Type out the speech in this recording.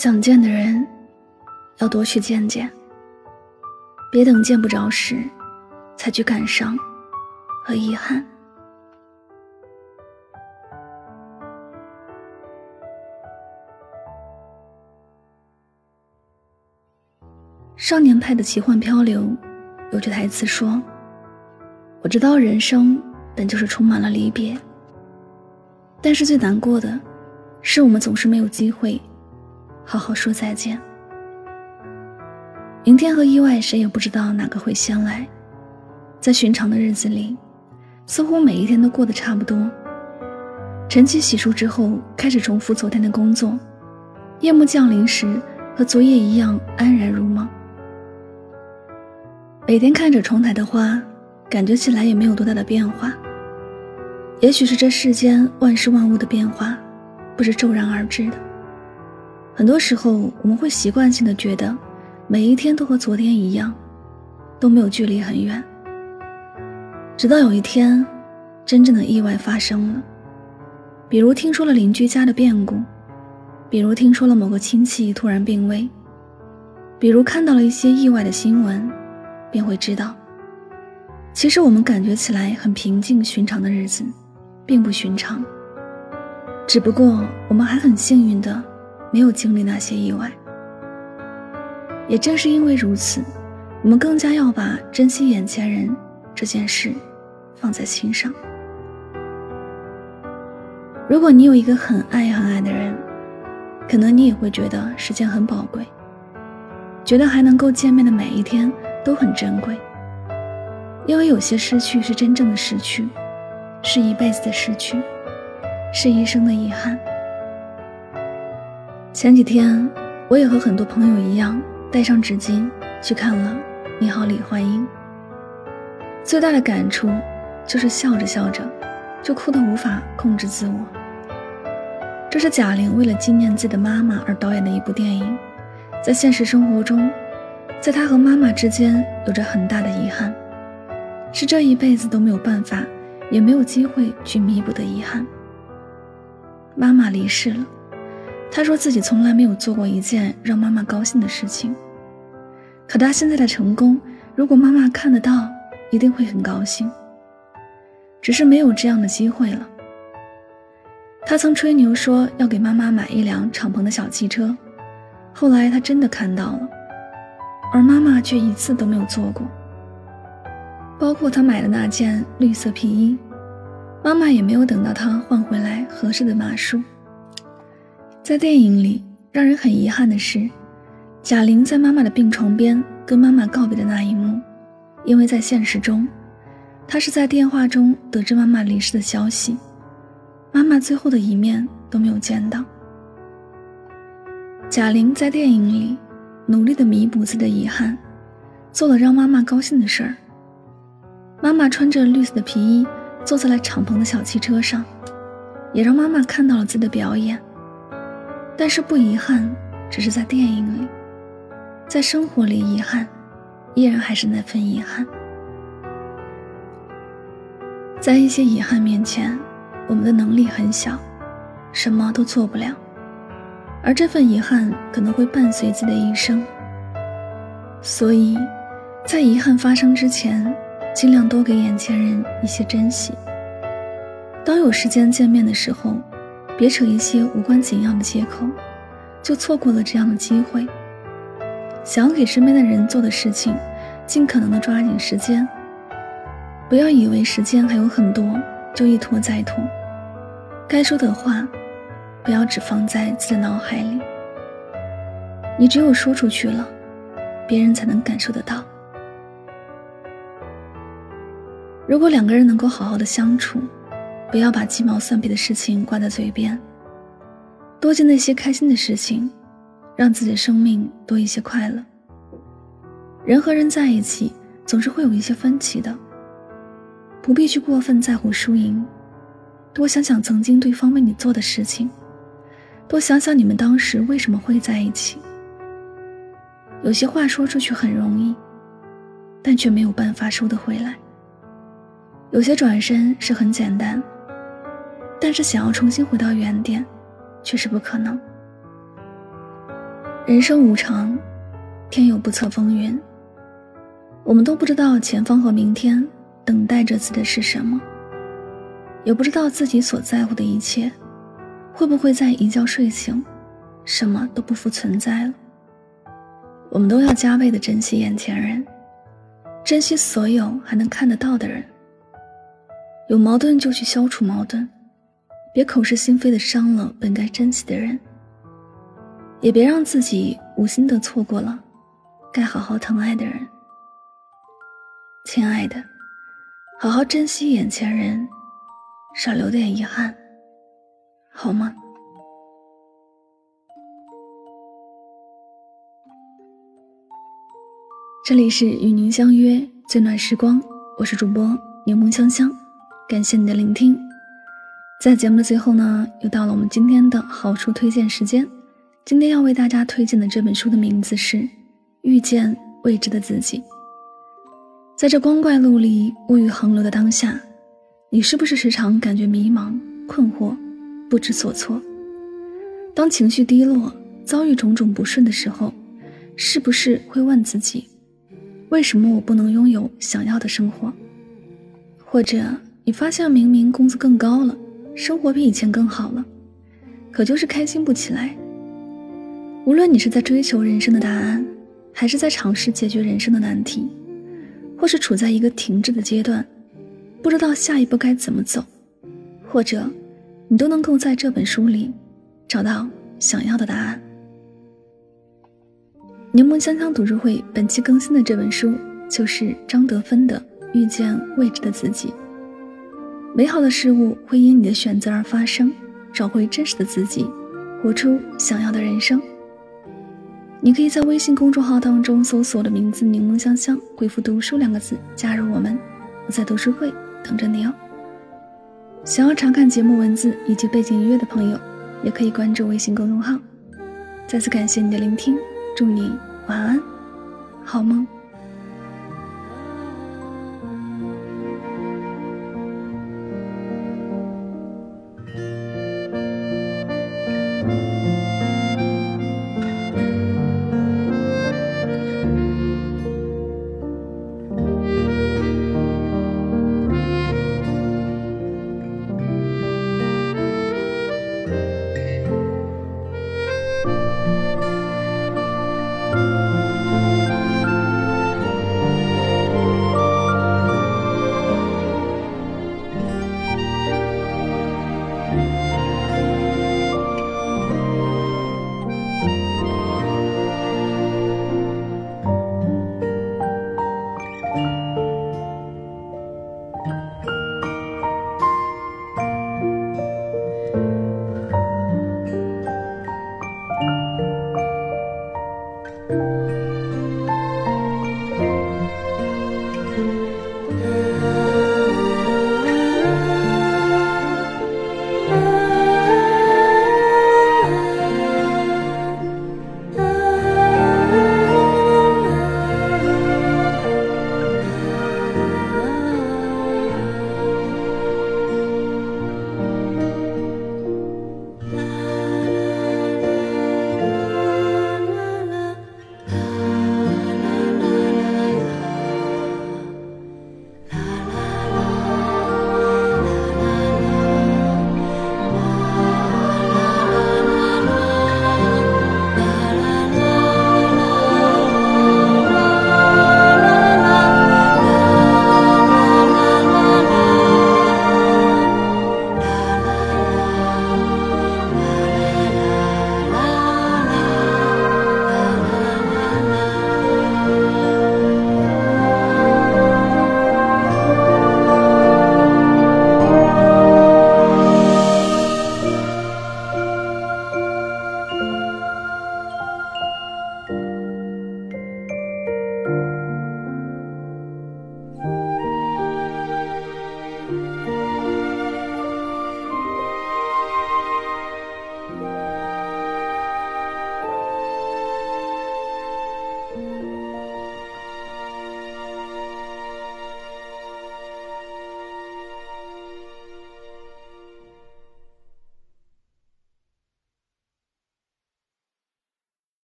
想见的人，要多去见见，别等见不着时，才去感伤和遗憾。少年派的奇幻漂流，有句台词说：“我知道人生本就是充满了离别，但是最难过的，是我们总是没有机会。”好好说再见。明天和意外，谁也不知道哪个会先来。在寻常的日子里，似乎每一天都过得差不多。晨起洗漱之后，开始重复昨天的工作。夜幕降临时，和昨夜一样安然如梦。每天看着窗台的花，感觉起来也没有多大的变化。也许是这世间万事万物的变化，不是骤然而至的。很多时候，我们会习惯性的觉得，每一天都和昨天一样，都没有距离很远。直到有一天，真正的意外发生了，比如听说了邻居家的变故，比如听说了某个亲戚突然病危，比如看到了一些意外的新闻，便会知道，其实我们感觉起来很平静寻常的日子，并不寻常。只不过我们还很幸运的。没有经历那些意外，也正是因为如此，我们更加要把珍惜眼前人这件事放在心上。如果你有一个很爱很爱的人，可能你也会觉得时间很宝贵，觉得还能够见面的每一天都很珍贵，因为有些失去是真正的失去，是一辈子的失去，是一生的遗憾。前几天，我也和很多朋友一样，带上纸巾去看了《你好，李焕英》。最大的感触就是笑着笑着，就哭得无法控制自我。这是贾玲为了纪念自己的妈妈而导演的一部电影，在现实生活中，在她和妈妈之间有着很大的遗憾，是这一辈子都没有办法，也没有机会去弥补的遗憾。妈妈离世了。他说自己从来没有做过一件让妈妈高兴的事情，可他现在的成功，如果妈妈看得到，一定会很高兴。只是没有这样的机会了。他曾吹牛说要给妈妈买一辆敞篷的小汽车，后来他真的看到了，而妈妈却一次都没有做过。包括他买的那件绿色皮衣，妈妈也没有等到他换回来合适的码数。在电影里，让人很遗憾的是，贾玲在妈妈的病床边跟妈妈告别的那一幕，因为在现实中，她是在电话中得知妈妈离世的消息，妈妈最后的一面都没有见到。贾玲在电影里努力的弥补自己的遗憾，做了让妈妈高兴的事儿。妈妈穿着绿色的皮衣，坐在了敞篷的小汽车上，也让妈妈看到了自己的表演。但是不遗憾，只是在电影里，在生活里，遗憾依然还是那份遗憾。在一些遗憾面前，我们的能力很小，什么都做不了，而这份遗憾可能会伴随自己的一生。所以，在遗憾发生之前，尽量多给眼前人一些珍惜。当有时间见面的时候。别扯一些无关紧要的借口，就错过了这样的机会。想要给身边的人做的事情，尽可能的抓紧时间。不要以为时间还有很多，就一拖再拖。该说的话，不要只放在自己的脑海里。你只有说出去了，别人才能感受得到。如果两个人能够好好的相处。不要把鸡毛蒜皮的事情挂在嘴边，多记那些开心的事情，让自己的生命多一些快乐。人和人在一起，总是会有一些分歧的，不必去过分在乎输赢，多想想曾经对方为你做的事情，多想想你们当时为什么会在一起。有些话说出去很容易，但却没有办法收得回来。有些转身是很简单。但是想要重新回到原点，却是不可能。人生无常，天有不测风云。我们都不知道前方和明天等待着自己的是什么，也不知道自己所在乎的一切，会不会在一觉睡醒，什么都不复存在了。我们都要加倍的珍惜眼前人，珍惜所有还能看得到的人。有矛盾就去消除矛盾，别口是心非的伤了本该珍惜的人。也别让自己无心的错过了该好好疼爱的人。亲爱的，好好珍惜眼前人，少留点遗憾，好吗？这里是与您相约最暖时光，我是主播柠檬香香，感谢你的聆听。在节目的最后呢，又到了我们今天的好书推荐时间。今天要为大家推荐的这本书的名字是《遇见未知的自己》。在这光怪陆离、物欲横流的当下，你是不是时常感觉迷茫、困惑、不知所措？当情绪低落、遭遇种种不顺的时候，是不是会问自己：为什么我不能拥有想要的生活？或者你发现明明工资更高了，生活比以前更好了，可就是开心不起来？无论你是在追求人生的答案，还是在尝试解决人生的难题，或是处在一个停滞的阶段，不知道下一步该怎么走，或者你都能够在这本书里找到想要的答案。柠檬香香读书会本期更新的这本书就是张德芬的《遇见未知的自己》。美好的事物会因你的选择而发生，找回真实的自己，活出想要的人生。你可以在微信公众号当中搜索我的名字“柠檬香香”，回复“读书”两个字加入我们。我在读书会等着你哦。想要查看节目文字以及背景音乐的朋友，也可以关注微信公众号。再次感谢你的聆听，祝你晚安，好梦。